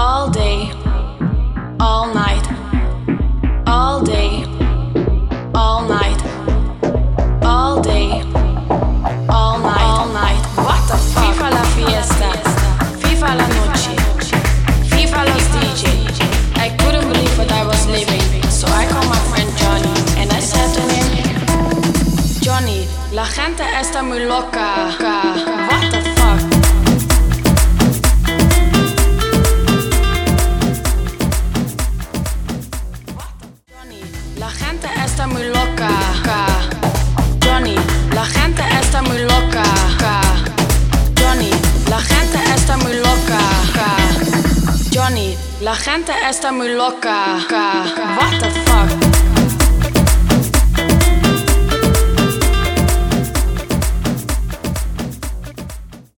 all day, all night, all day, all night, all day, all night, all night. What the fuck? FIFA la fiesta, FIFA la noche, FIFA los DJ. I couldn't believe what I was living, so I called my friend Johnny and I said to him, Johnny, la gente está muy loca. What the la gente está muy loca. Johnny, la gente está muy loca. Johnny, la gente está muy loca. Johnny, la gente está muy loca. What the fuck?